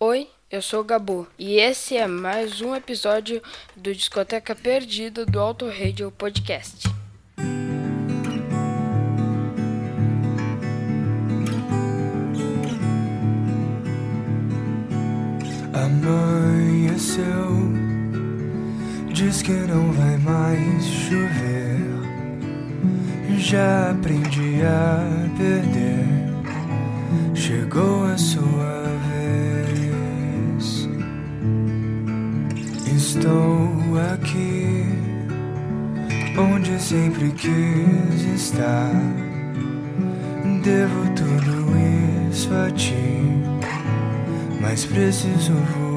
Oi, eu sou o Gabu e esse é mais um episódio do Discoteca Perdida do Auto Radio Podcast. Amanheceu, diz que não vai mais chover. Já aprendi a perder, chegou a sua Estou aqui, onde sempre quis estar. Devo tudo isso a ti mas preciso voar.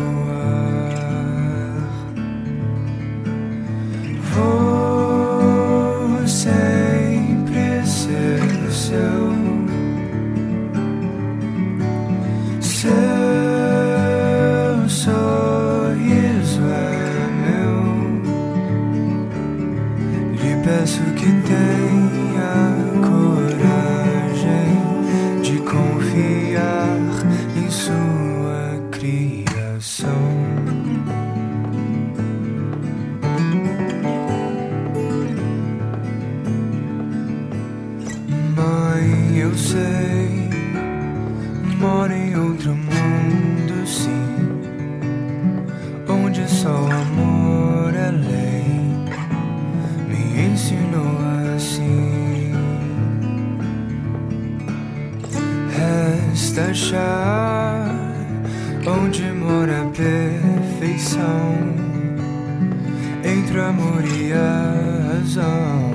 Entre amor e a razão.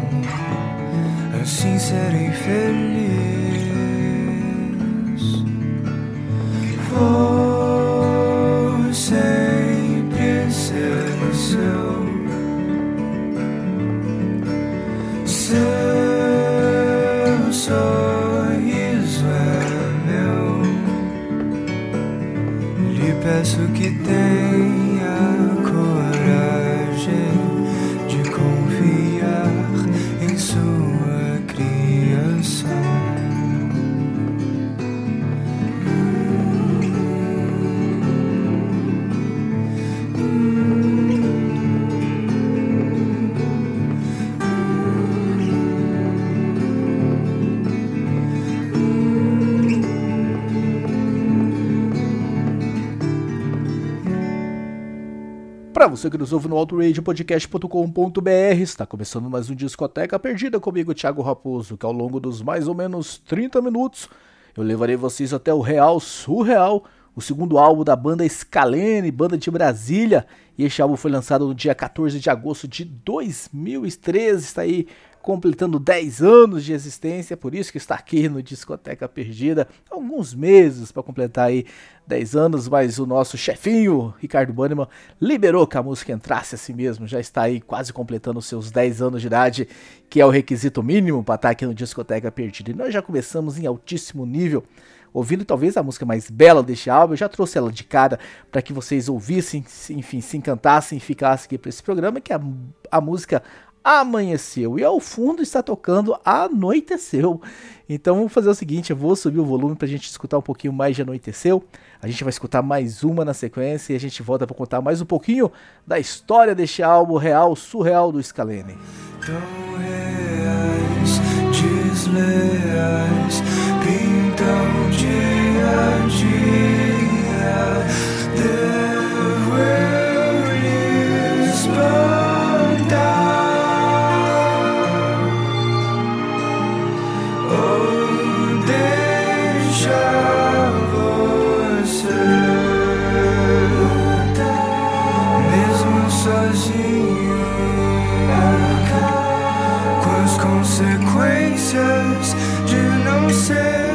Assim serei feliz. Vou Para você que nos ouve no autoradiopodcast.com.br, está começando mais um Discoteca Perdida comigo, Thiago Raposo, que ao longo dos mais ou menos 30 minutos eu levarei vocês até o Real Surreal, o segundo álbum da banda Scalene, banda de Brasília, e este álbum foi lançado no dia 14 de agosto de 2013, está aí completando 10 anos de existência, por isso que está aqui no Discoteca Perdida, alguns meses para completar aí 10 anos, mas o nosso chefinho, Ricardo Banneman, liberou que a música entrasse assim mesmo, já está aí quase completando seus 10 anos de idade, que é o requisito mínimo para estar aqui no Discoteca Perdida. E nós já começamos em altíssimo nível, ouvindo talvez a música mais bela deste álbum, eu já trouxe ela de cara para que vocês ouvissem, enfim, se encantassem e ficassem aqui para esse programa, que é a, a música amanheceu e ao fundo está tocando anoiteceu. Então vamos fazer o seguinte, eu vou subir o volume pra gente escutar um pouquinho mais de anoiteceu. A gente vai escutar mais uma na sequência e a gente volta para contar mais um pouquinho da história deste álbum real surreal do Scalene. Tão reais, desleais, pintam as consequências de não ser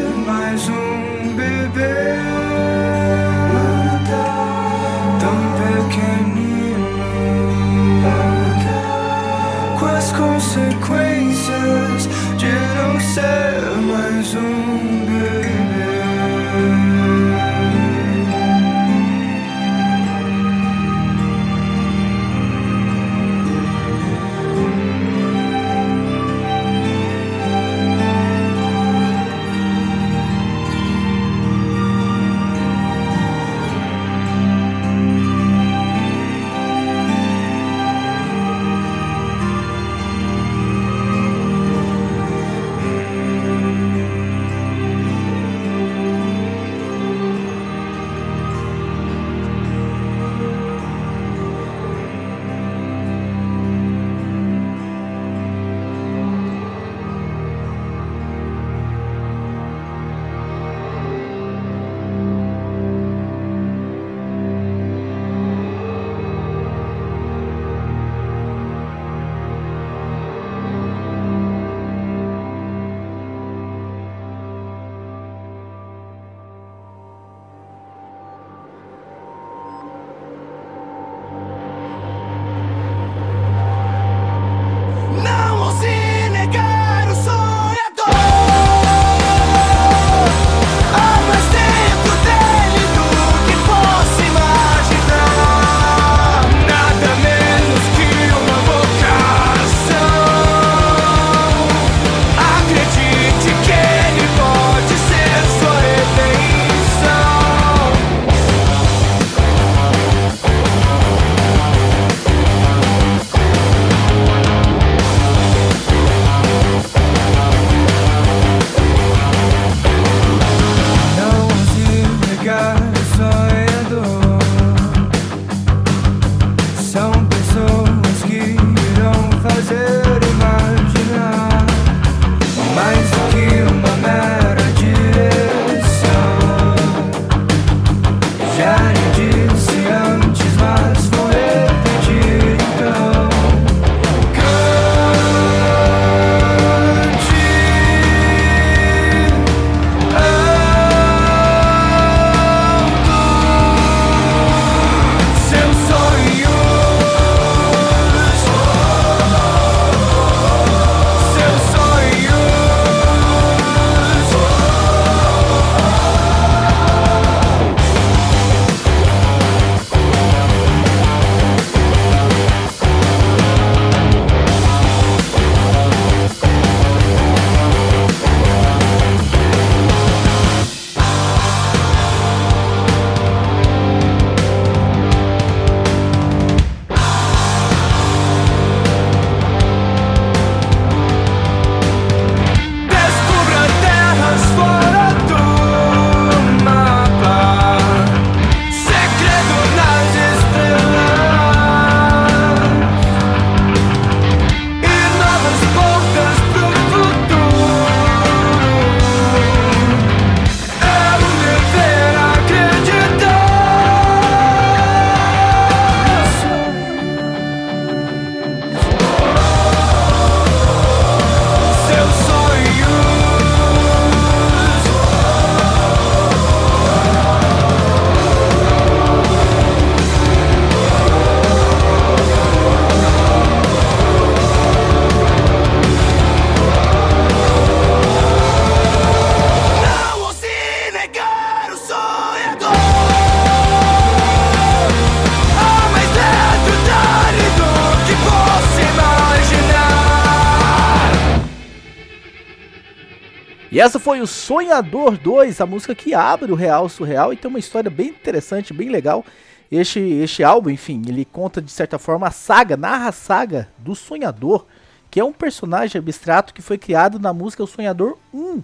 essa foi o Sonhador 2, a música que abre o Real Surreal e tem uma história bem interessante, bem legal. Este, este álbum, enfim, ele conta de certa forma a saga, narra a saga do Sonhador, que é um personagem abstrato que foi criado na música O Sonhador 1,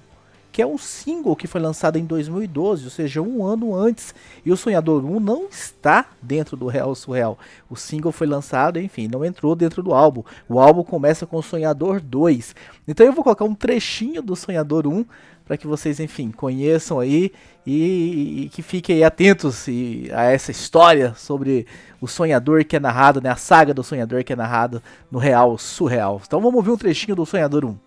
que é um single que foi lançado em 2012, ou seja, um ano antes. E o Sonhador 1 não está dentro do Real Surreal. O single foi lançado, enfim, não entrou dentro do álbum. O álbum começa com Sonhador 2. Então eu vou colocar um trechinho do Sonhador 1 para que vocês, enfim, conheçam aí e, e que fiquem atentos e, a essa história sobre o sonhador que é narrado, né, a saga do sonhador que é narrado no Real Surreal. Então vamos ouvir um trechinho do Sonhador 1.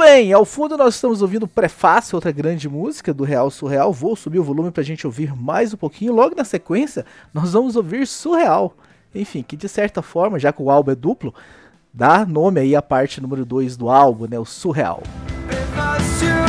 Bem, ao fundo nós estamos ouvindo Prefácio, outra grande música do Real Surreal. Vou subir o volume pra gente ouvir mais um pouquinho. Logo na sequência, nós vamos ouvir Surreal. Enfim, que de certa forma, já que o álbum é duplo, dá nome aí à parte número 2 do álbum, né, o Surreal. Prefácio.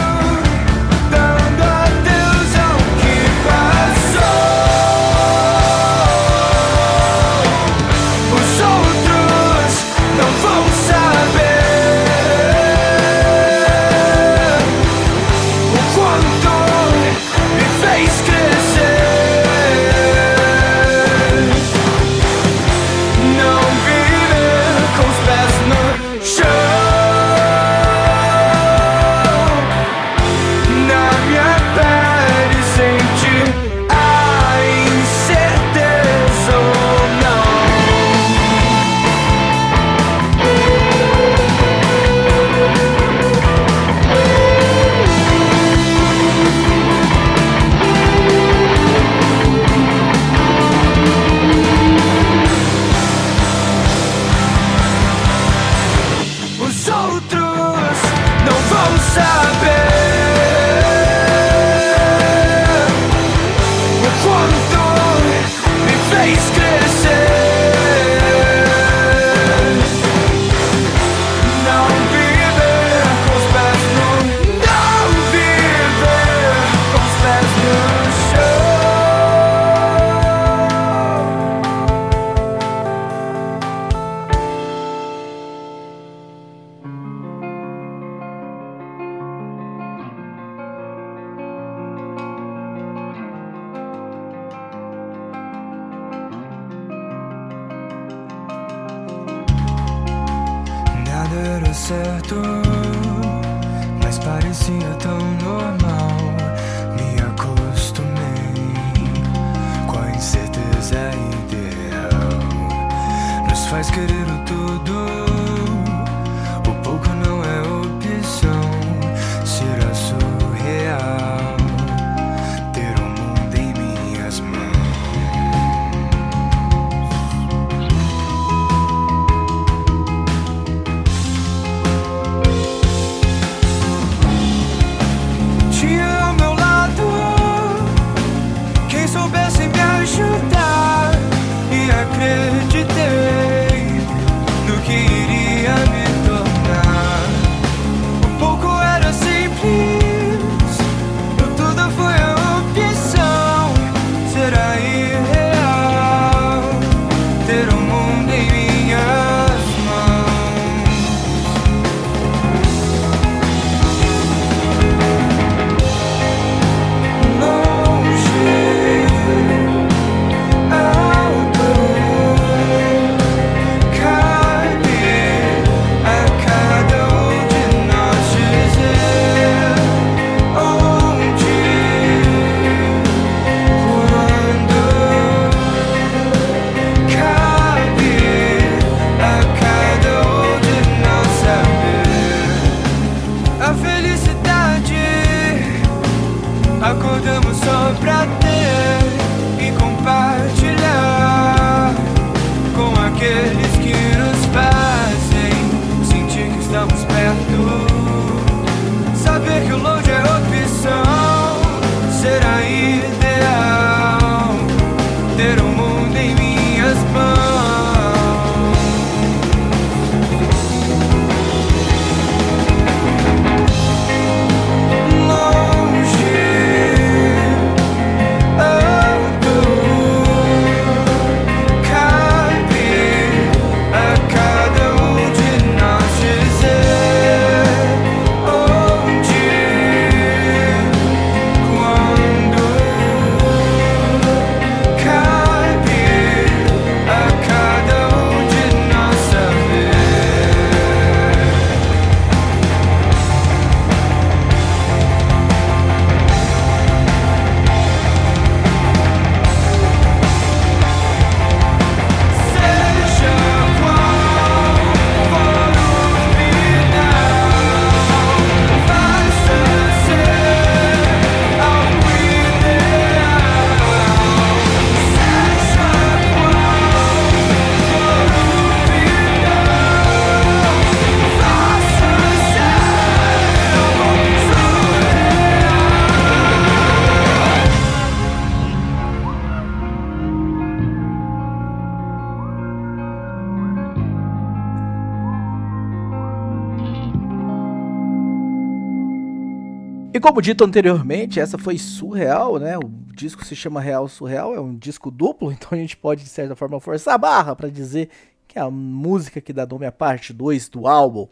Como dito anteriormente, essa foi surreal, né? O disco se chama Real Surreal, é um disco duplo, então a gente pode de certa forma forçar a barra para dizer que é a música que dá nome à parte 2 do álbum.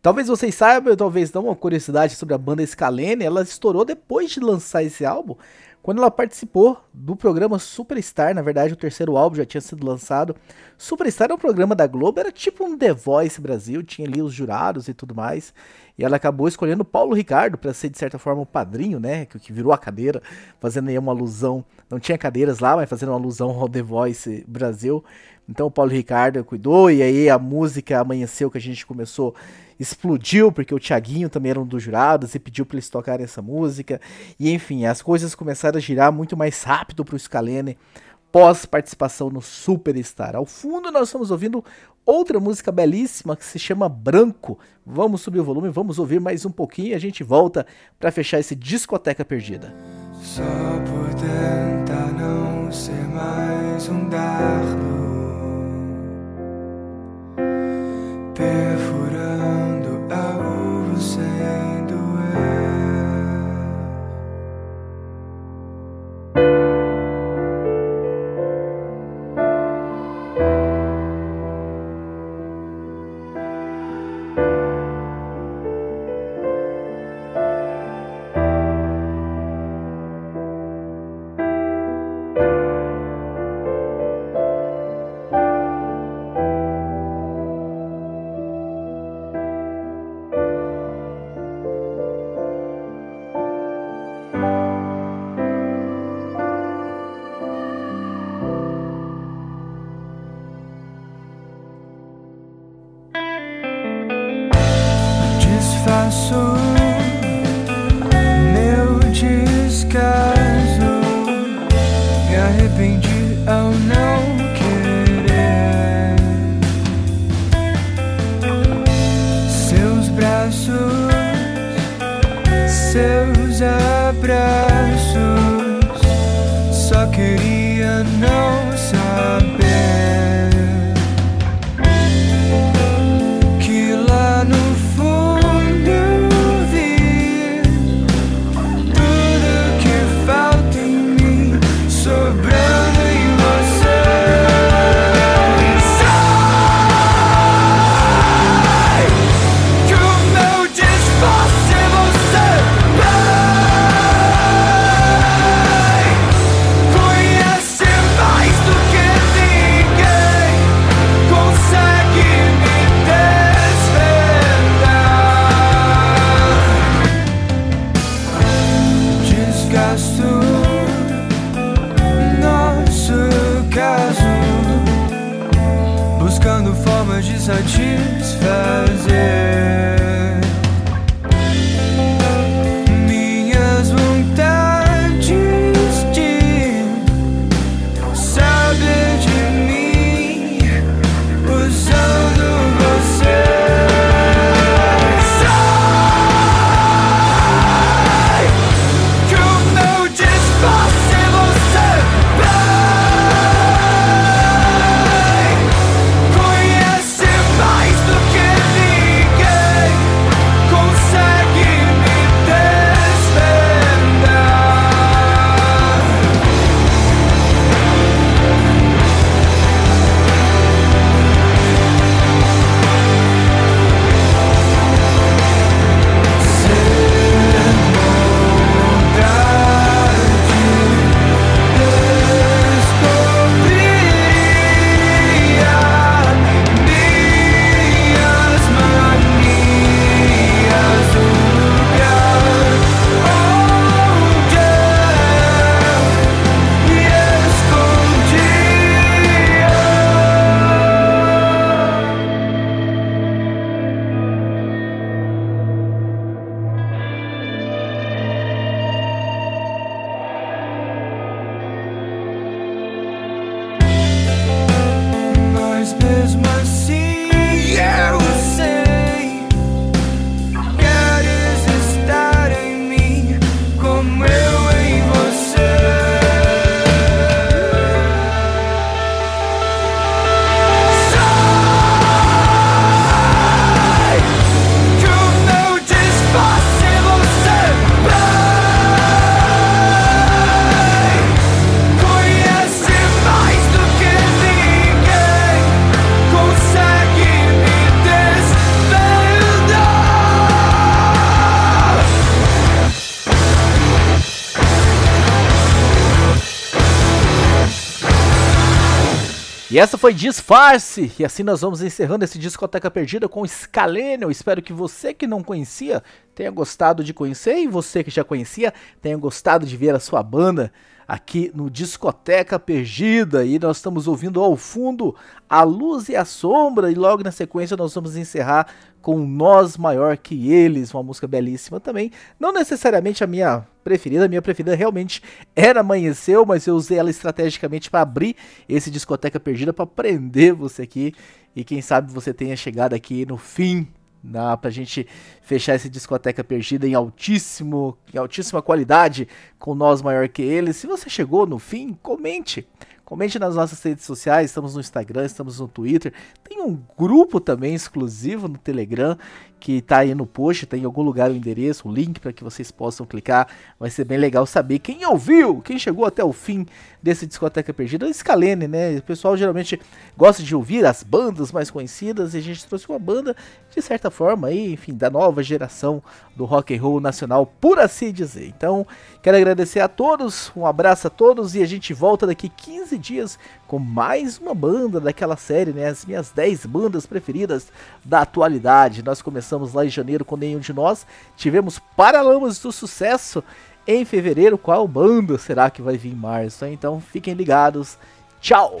Talvez vocês saibam, talvez não, uma curiosidade sobre a banda Scalene, ela estourou depois de lançar esse álbum, quando ela participou do programa Superstar, na verdade o terceiro álbum já tinha sido lançado. Superstar é um programa da Globo, era tipo um The Voice Brasil, tinha ali os jurados e tudo mais. E ela acabou escolhendo Paulo Ricardo para ser de certa forma o padrinho, né, que, que virou a cadeira, fazendo aí uma alusão, não tinha cadeiras lá, mas fazendo uma alusão ao The Voice Brasil. Então o Paulo Ricardo cuidou e aí a música amanheceu que a gente começou explodiu, porque o Thiaguinho também era um dos jurados e pediu para eles tocarem essa música. E enfim, as coisas começaram a girar muito mais rápido para o Scalene pós participação no Superstar. Ao fundo nós estamos ouvindo outra música belíssima que se chama Branco. Vamos subir o volume, vamos ouvir mais um pouquinho e a gente volta para fechar esse discoteca perdida. Só por tentar não ser mais um dardo perfurando Essa foi Disfarce, e assim nós vamos encerrando esse Discoteca Perdida com Scalene. Espero que você que não conhecia tenha gostado de conhecer, e você que já conhecia tenha gostado de ver a sua banda aqui no Discoteca Perdida. E nós estamos ouvindo ao fundo A Luz e a Sombra, e logo na sequência nós vamos encerrar com Nós Maior Que Eles, uma música belíssima também. Não necessariamente a minha preferida, a minha preferida realmente era Amanheceu, mas eu usei ela estrategicamente para abrir esse Discoteca Perdida, para prender você aqui. E quem sabe você tenha chegado aqui no fim Dá pra gente fechar essa discoteca perdida em altíssimo, em altíssima qualidade, com nós maior que eles. Se você chegou no fim, comente. Comente nas nossas redes sociais, estamos no Instagram, estamos no Twitter. Tem um grupo também exclusivo no Telegram que está aí no post, tem em algum lugar o endereço, o link para que vocês possam clicar. Vai ser bem legal saber quem ouviu, quem chegou até o fim desse Discoteca Perdida. Scalene, né? O pessoal geralmente gosta de ouvir as bandas mais conhecidas e a gente trouxe uma banda, de certa forma, aí, enfim, da nova geração do rock and roll nacional, por assim dizer. Então, quero agradecer a todos, um abraço a todos e a gente volta daqui 15 dias com mais uma banda daquela série, né? As minhas 10 bandas preferidas da atualidade. Nós começamos lá em janeiro com nenhum de nós, tivemos Paralamas do Sucesso em fevereiro. Qual banda será que vai vir em março? Então fiquem ligados. Tchau!